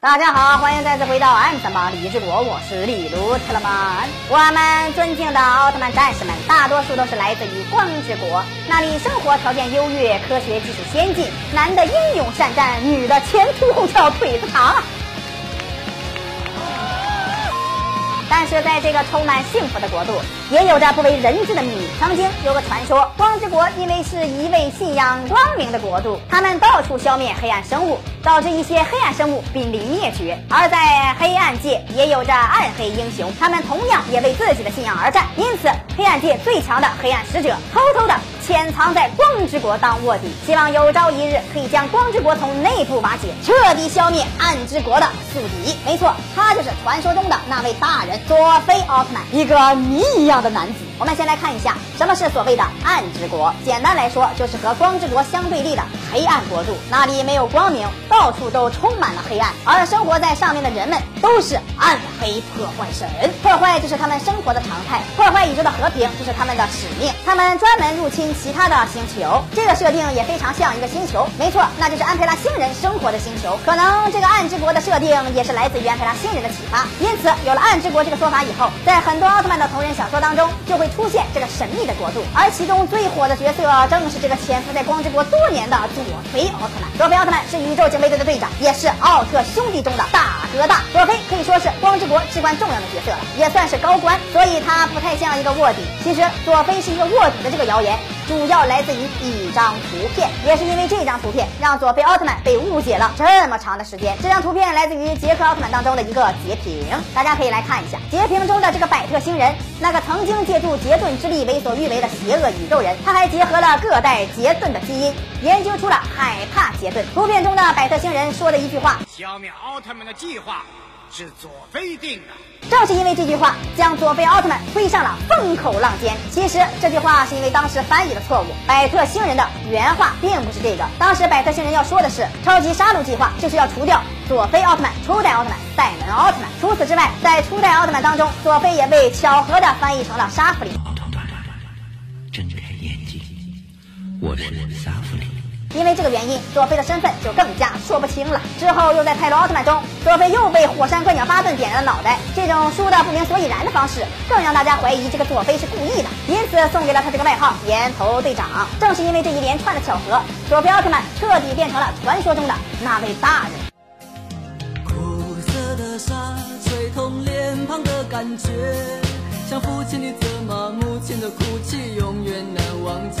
大家好，欢迎再次回到暗三八李治国，我是李卢特勒曼。我们尊敬的奥特曼战士们，大多数都是来自于光之国，那里生活条件优越，科学技术先进，男的英勇善战，女的前凸后翘，腿子长。但是在这个充满幸福的国度，也有着不为人知的秘密。曾经有个传说，光之国因为是一位信仰光明的国度，他们到处消灭黑暗生物，导致一些黑暗生物濒临灭绝。而在黑暗界也有着暗黑英雄，他们同样也为自己的信仰而战。因此，黑暗界最强的黑暗使者偷偷的潜藏在光之国当卧底，希望有朝一日可以将光之国从内部瓦解，彻底消灭暗之国的宿敌。没错，他就是传说中的那位大人。佐菲奥特曼，一个谜一样的男子。我们先来看一下什么是所谓的暗之国。简单来说，就是和光之国相对立的黑暗国度。那里没有光明，到处都充满了黑暗，而生活在上面的人们都是暗黑破坏神。破坏就是他们生活的常态，破坏宇宙的和平就是他们的使命。他们专门入侵其他的星球，这个设定也非常像一个星球。没错，那就是安培拉星人生活的星球。可能这个暗之国的设定也是来自于安培拉星人的启发。因此，有了暗之国这个说法以后，在很多奥特曼的同人小说当中就会。出现这个神秘的国度，而其中最火的角色正是这个潜伏在光之国多年的佐菲奥特曼。佐菲奥特曼是宇宙警备队的队长，也是奥特兄弟中的大哥大。佐菲可以说是光之国至关重要的角色了，也算是高官，所以他不太像一个卧底。其实佐菲是一个卧底的这个谣言。主要来自于一张图片，也是因为这张图片让佐菲奥特曼被误解了这么长的时间。这张图片来自于杰克奥特曼当中的一个截屏，大家可以来看一下截屏中的这个百特星人，那个曾经借助杰顿之力为所欲为的邪恶宇宙人，他还结合了各代杰顿的基因，研究出了害怕杰顿。图片中的百特星人说的一句话：消灭奥特曼的计划。是佐菲定的，正是因为这句话，将佐菲奥特曼推上了风口浪尖。其实这句话是因为当时翻译的错误，百特星人的原话并不是这个。当时百特星人要说的是超级杀戮计划，就是要除掉佐菲奥特曼、初代奥特曼、赛门奥特曼。除此之外，在初代奥特曼当中，佐菲也被巧合的翻译成了沙弗里。奥特曼，睁开眼睛，我是沙弗里。因为这个原因，佐菲的身份就更加说不清了。之后又在泰罗奥特曼中，佐菲又被火山怪鸟巴顿点燃了脑袋，这种输的不明所以然的方式，更让大家怀疑这个佐菲是故意的，因此送给了他这个外号“岩头队长”。正是因为这一连串的巧合，佐菲奥特曼彻底变成了传说中的那位大人。苦涩的沙吹痛脸庞的感觉，像父亲的责骂，母亲的哭泣，永远难忘记。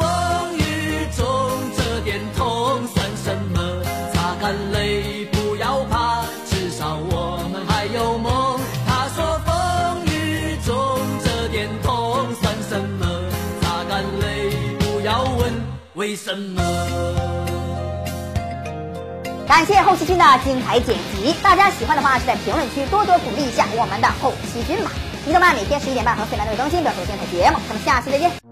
擦干泪，不要怕，至少我们还有梦。他说风雨中这点痛算什么？擦干泪，不要问为什么。感谢后期君的精彩剪辑，大家喜欢的话是在评论区多多鼓励一下我们的后期君吧。一动漫每天十一点半和四点半都会更新，不要错过精彩节目。咱们下期再见。